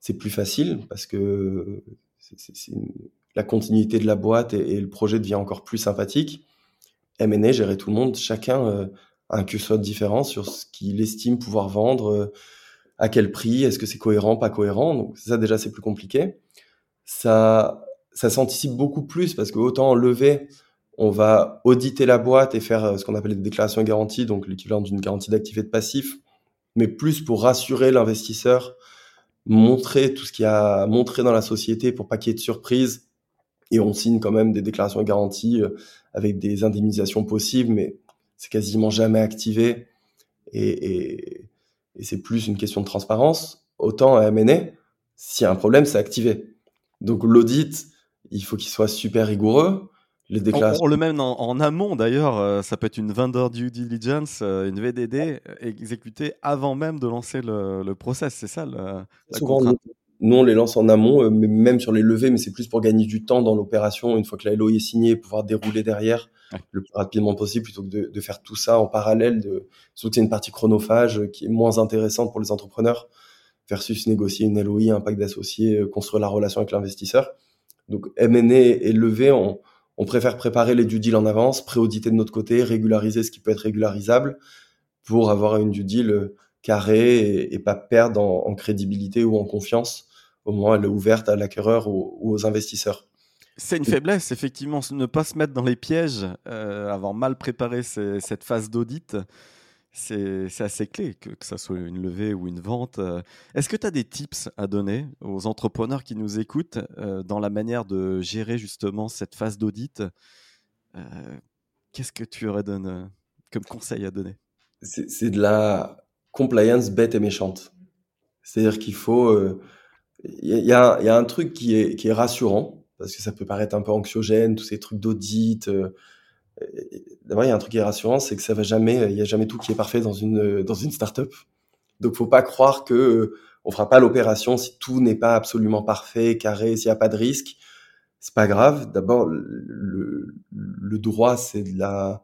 c'est plus facile parce que c'est la continuité de la boîte et, et, le projet devient encore plus sympathique. M&A, gérer tout le monde, chacun un QSOT différent sur ce qu'il estime pouvoir vendre, euh, à quel prix, est-ce que c'est cohérent, pas cohérent. Donc ça déjà c'est plus compliqué. Ça, ça s'anticipe beaucoup plus parce que autant en levée, on va auditer la boîte et faire euh, ce qu'on appelle des déclarations de garantie, donc l'équivalent d'une garantie d'actifs et de passifs, mais plus pour rassurer l'investisseur, montrer tout ce qu'il y a montré dans la société pour pas qu'il y ait de surprise. Et on signe quand même des déclarations de garantie euh, avec des indemnisations possibles, mais c'est quasiment jamais activé et, c'est plus une question de transparence. Autant à M&A, s'il y a un problème, c'est activé. Donc l'audit, il faut qu'il soit super rigoureux. Les déclarations... On, le même en, amont d'ailleurs, euh, ça peut être une vendor due diligence, euh, une VDD exécutée avant même de lancer le, process, c'est ça la contrainte nous, on les lance en amont, euh, même sur les levées, mais c'est plus pour gagner du temps dans l'opération. Une fois que la LOI est signée, pouvoir dérouler derrière le plus rapidement possible plutôt que de, faire tout ça en parallèle. De, c'est une partie chronophage qui est moins intéressante pour les entrepreneurs versus négocier une LOI, un pacte d'associés, euh, construire la relation avec l'investisseur. Donc M&A et levée, on, préfère préparer les due deals en avance, pré-auditer de notre côté, régulariser ce qui peut être régularisable pour avoir une due deal euh, carrée et, pas perdre en, en, crédibilité ou en confiance au moment où elle est ouverte à l'acquéreur ou, aux investisseurs. C'est une faiblesse, effectivement, ne pas se mettre dans les pièges, euh, avoir mal préparé cette phase d'audit, c'est assez clé, que, que ça soit une levée ou une vente. Est-ce que tu as des tips à donner aux entrepreneurs qui nous écoutent euh, dans la manière de gérer justement cette phase d'audit? Euh, Qu'est-ce que tu aurais donné comme conseil à donner? C'est de la compliance bête et méchante. C'est-à-dire qu'il faut... Il y, a, un truc qui est rassurant, parce que ça peut paraître un peu anxiogène, tous ces trucs d'audit. D'abord, il y a un truc qui est rassurant, c'est que ça va jamais, il y a jamais tout qui est parfait dans une dans une startup. Donc, faut pas croire que on fera pas l'opération si tout n'est pas absolument parfait, carré, s'il n'y a pas de risque. C'est pas grave. D'abord, le, droit, c'est de la,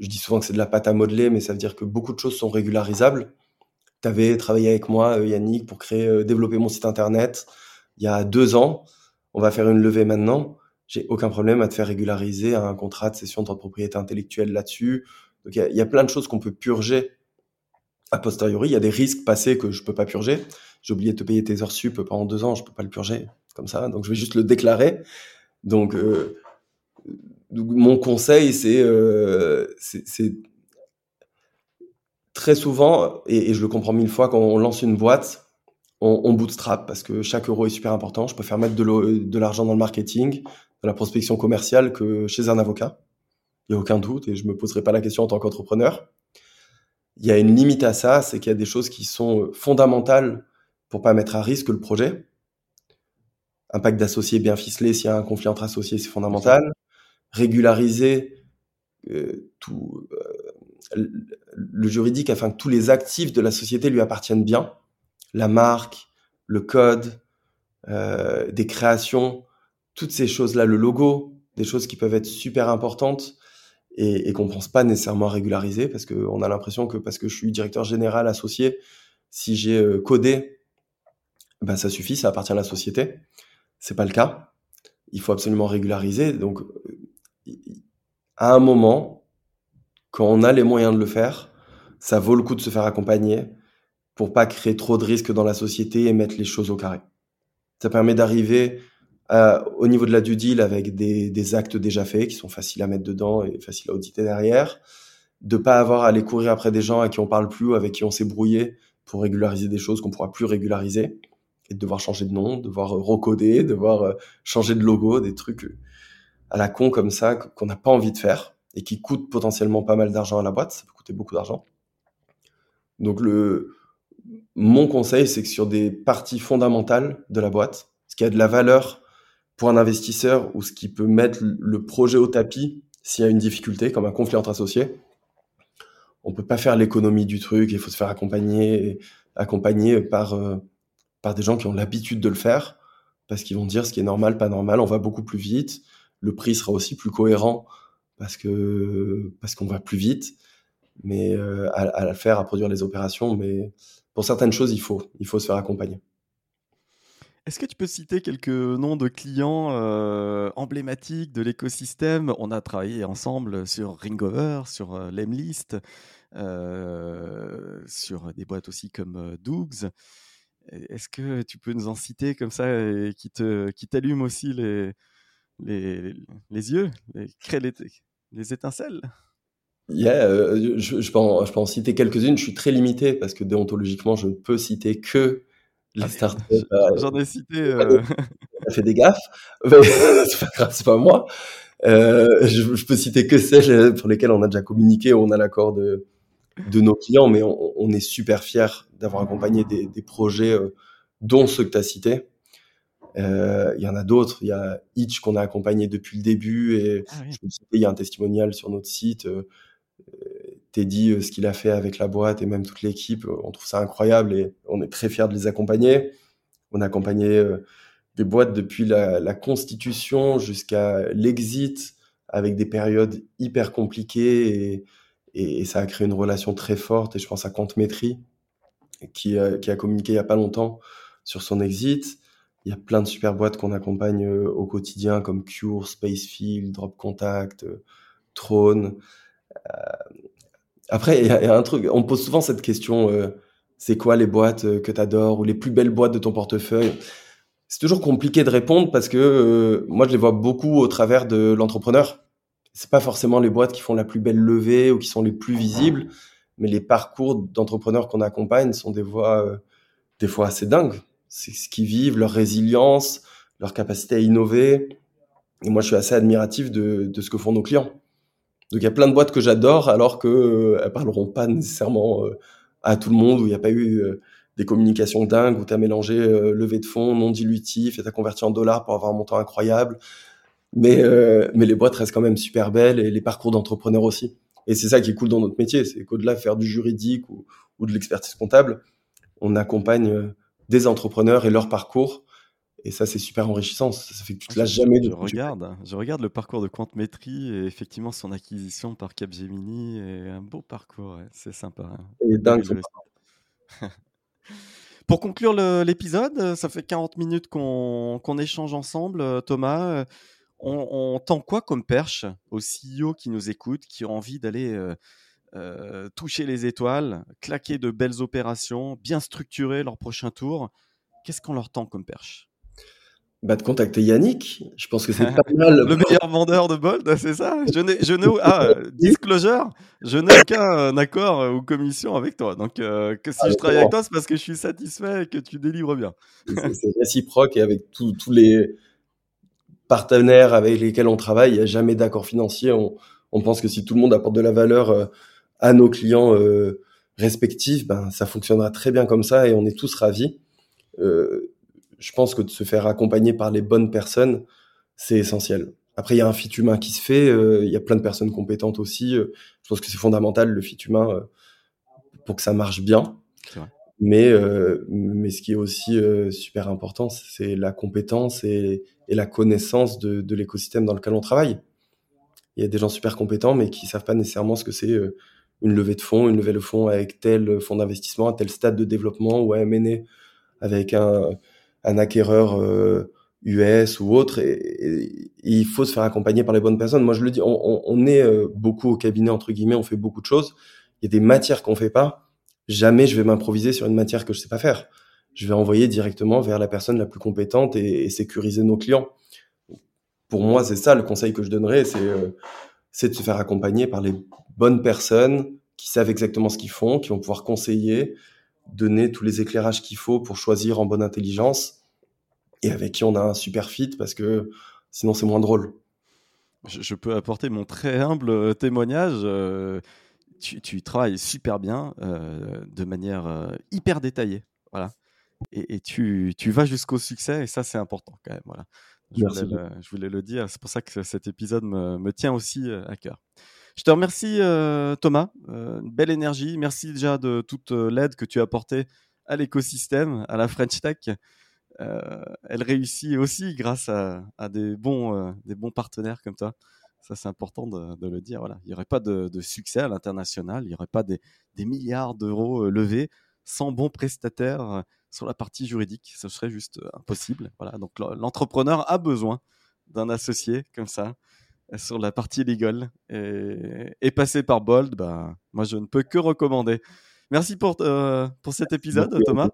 je dis souvent que c'est de la pâte à modeler, mais ça veut dire que beaucoup de choses sont régularisables. Tu avais travaillé avec moi, euh, Yannick, pour créer, euh, développer mon site internet il y a deux ans. On va faire une levée maintenant. J'ai aucun problème à te faire régulariser un contrat de cession de propriété intellectuelle là-dessus. Donc il y, a plein de choses qu'on peut purger a posteriori. Il y a des risques passés que je peux pas purger. J'ai oublié de te payer tes heures sup pendant deux ans, je peux pas le purger comme ça. Donc je vais juste le déclarer. Donc euh, mon conseil, euh, c'est très souvent, et, je le comprends mille fois, quand on lance une boîte, on, bootstrap parce que chaque euro est super important. Je préfère mettre de l'argent dans le marketing, dans la prospection commerciale que chez un avocat. Il n'y a aucun doute et je me poserai pas la question en tant qu'entrepreneur. Il y a une limite à ça, c'est qu'il y a des choses qui sont fondamentales pour pas mettre à risque le projet. Un pacte d'associés bien ficelé, s'il y a un conflit entre associés, c'est fondamental régulariser euh, tout euh, le juridique afin que tous les actifs de la société lui appartiennent bien, la marque, le code, euh, des créations, toutes ces choses-là, le logo, des choses qui peuvent être super importantes et, et qu'on pense pas nécessairement régulariser parce qu'on a l'impression que parce que je suis directeur général associé, si j'ai codé, ben ça suffit, ça appartient à la société. C'est pas le cas. Il faut absolument régulariser. Donc à un moment, quand on a les moyens de le faire, ça vaut le coup de se faire accompagner pour pas créer trop de risques dans la société et mettre les choses au carré. Ça permet d'arriver au niveau de la due deal avec des, actes déjà faits qui sont faciles à mettre dedans et faciles à auditer derrière, de pas avoir à aller courir après des gens à qui on parle plus ou avec qui on s'est brouillé pour régulariser des choses qu'on pourra plus régulariser et de devoir changer de nom, devoir recoder, devoir euh, changer de logo, des trucs à la con comme ça qu'on n'a pas envie de faire et qui coûte potentiellement pas mal d'argent à la boîte, ça peut coûter beaucoup d'argent. Donc le mon conseil, c'est que sur des parties fondamentales de la boîte, ce qui a de la valeur pour un investisseur ou ce qui peut mettre le projet au tapis s'il y a une difficulté, comme un conflit entre associés, on peut pas faire l'économie du truc. Il faut se faire accompagner, accompagner par euh, par des gens qui ont l'habitude de le faire, parce qu'ils vont dire ce qui est normal, pas normal. On va beaucoup plus vite le prix sera aussi plus cohérent parce que parce qu'on va plus vite, mais euh, à, à, faire, à produire les opérations. Mais pour certaines choses, il faut il faut se faire accompagner. Est-ce que tu peux citer quelques noms de clients euh, emblématiques de l'écosystème? On a travaillé ensemble sur Ringover, sur euh, Lemlist, sur des boîtes aussi comme Dougs. Est-ce que tu peux nous en citer comme ça et qui te qui aussi les, les, les yeux, les, les, les étincelles? Yeah, euh, je, je, peux en, je, peux en, citer quelques-unes. Je suis très limité parce que déontologiquement, je ne peux citer que les ah, startups. Euh, j'en ai cité. Euh... fait des gaffes. c'est pas grave, c'est pas moi. Euh, je, je, peux citer que celles pour lesquelles on a déjà communiqué, on a l'accord de, de nos clients, mais on, on est super fiers d'avoir accompagné des, des projets, euh, dont ceux que tu as cités. Euh, il y en a d'autres. Il y a Itch qu'on a accompagné depuis le début et ah je il y a un testimonial sur notre site. Euh, Teddy, euh, ce qu'il a fait avec la boîte et même toute l'équipe, on trouve ça incroyable et on est très fiers de les accompagner. On a accompagné des boîtes depuis la, constitution jusqu'à l'exit avec des périodes hyper compliquées et, ça a créé une relation très forte. Et je pense à Comptemetry qui, qui a communiqué il y a pas longtemps sur son exit. Il y a plein de super boîtes qu'on accompagne euh, au quotidien comme Cure, Spacefield, Drop Contact, euh, Throne. Euh, après, il y, a, un truc, on pose souvent cette question, c'est quoi les boîtes que tu adores ou les plus belles boîtes de ton portefeuille? C'est toujours compliqué de répondre parce que moi, je les vois beaucoup au travers de l'entrepreneur. C'est pas forcément les boîtes qui font la plus belle levée ou qui sont les plus visibles, mais les parcours d'entrepreneurs qu'on accompagne sont des voies, des fois assez dingues c'est ce qu'ils vivent, leur résilience, leur capacité à innover. Et moi, je suis assez admiratif de ce que font nos clients. Donc, il y a plein de boîtes que j'adore, alors que euh, elles parleront pas nécessairement euh, à tout le monde, où il n'y a pas eu euh, des communications dingues où tu as mélangé euh, levée de fonds non dilutif et tu as converti en dollars pour avoir un montant incroyable. Mais, mais les boîtes restent quand même super belles et les parcours d'entrepreneurs aussi. Et c'est ça qui est cool dans notre métier, c'est qu'au-delà de faire du juridique ou, ou de l'expertise comptable, on accompagne des entrepreneurs et leur parcours et ça, c'est super enrichissant. Ça fait que tu te lâches jamais de. Je regarde, je regarde le parcours de Quantmetry et effectivement son acquisition par Capgemini et un beau parcours. C'est sympa. Hein. Et dingue. Pour conclure l'épisode, ça fait 40 minutes qu'on échange ensemble, Thomas. On, on, tend quoi comme perche aux CEO qui nous écoutent, qui ont envie d'aller euh, euh, toucher les étoiles, claquer de belles opérations, bien structurer leur prochain tour? Qu'est-ce qu'on leur tend comme perche? Bah, de contacter Yannick. Je pense que c'est pas mal. le meilleur vendeur de Bold, c'est ça? Je n'ai, je n'ai, ah, disclosure, je n'ai aucun accord ou commission avec toi. Donc, euh, que si ah, je travaille avec toi, c'est parce que je suis satisfait et que tu délivres bien. c'est réciproque et avec tous les partenaires avec lesquels on travaille, il n'y a jamais d'accord financier. On, on, pense que si tout le monde apporte de la valeur euh, à nos clients euh, respectifs, ben, ça fonctionnera très bien comme ça et on est tous ravis. Euh, je pense que de se faire accompagner par les bonnes personnes, c'est essentiel. Après, il y a un fit humain qui se fait, euh, il y a plein de personnes compétentes aussi. Euh, je pense que c'est fondamental le fit humain euh, pour que ça marche bien. Mais, mais ce qui est aussi super important, c'est la compétence et, et la connaissance de, de l'écosystème dans lequel on travaille. Il y a des gens super compétents, mais qui savent pas nécessairement ce que c'est une levée de fonds, une levée de fonds avec tel fonds d'investissement, à tel stade de développement, ou à M&A avec un, un acquéreur US euh, ou autre, et, il faut se faire accompagner par les bonnes personnes. Moi, je le dis, on, est euh, beaucoup au cabinet entre guillemets, on fait beaucoup de choses. Il y a des matières qu'on fait pas. Jamais je vais m'improviser sur une matière que je sais pas faire. Je vais envoyer directement vers la personne la plus compétente et, sécuriser nos clients. Pour moi, c'est ça le conseil que je donnerais, euh, c'est de se faire accompagner par les bonnes personnes qui savent exactement ce qu'ils font, qui vont pouvoir conseiller, donner tous les éclairages qu'il faut pour choisir en bonne intelligence et avec qui on a un super fit parce que sinon c'est moins drôle. Je, peux apporter mon très humble euh, témoignage. Euh, tu, travailles super bien, euh, de manière hyper détaillée. Voilà. Et, tu, vas jusqu'au succès et ça c'est important quand même. Voilà. Je, voulais le, dire, c'est pour ça que cet épisode me tient aussi à cœur. Je te remercie, Thomas. Belle énergie. Merci déjà de toute l'aide que tu as apportée à l'écosystème, à la French Tech. Elle réussit aussi grâce à, des, bons, des bons partenaires comme toi. Ça, c'est important de, le dire. Voilà. Il n'y aurait pas de, succès à l'international. Il n'y aurait pas des, milliards d'euros levés sans bons prestataires sur la partie juridique. Ce serait juste impossible. Voilà. Donc, l'entrepreneur a besoin d'un associé comme ça sur la partie legal et, et passer par Bold, bah, moi je ne peux que recommander. Merci pour, euh, pour cet épisode, Thomas.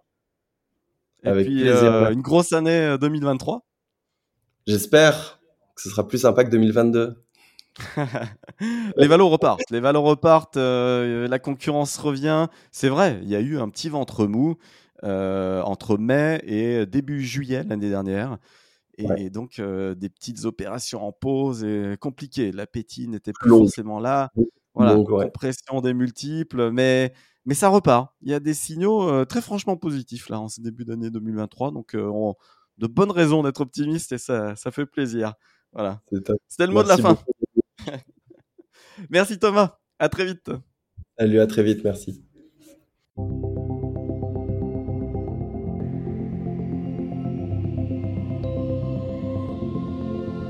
Et Avec puis euh, une grosse année 2023. Euh, J'espère que ce sera plus sympa que 2022. les valos repartent, les valos repartent, la concurrence revient. C'est vrai, il y a eu un petit ventre mou entre mai et début juillet l'année dernière. Et, donc, euh, des petites opérations en pause et compliquées. L'appétit n'était plus forcément là. Voilà, compression des multiples, mais, mais ça repart. Il y a des signaux euh, très franchement positifs là en ce début d'année 2023. Donc, euh, on, de bonnes raisons d'être optimiste et ça, ça fait plaisir. Voilà. C'était le mot de la fin. merci Thomas. À très vite. Salut, à très vite. Merci.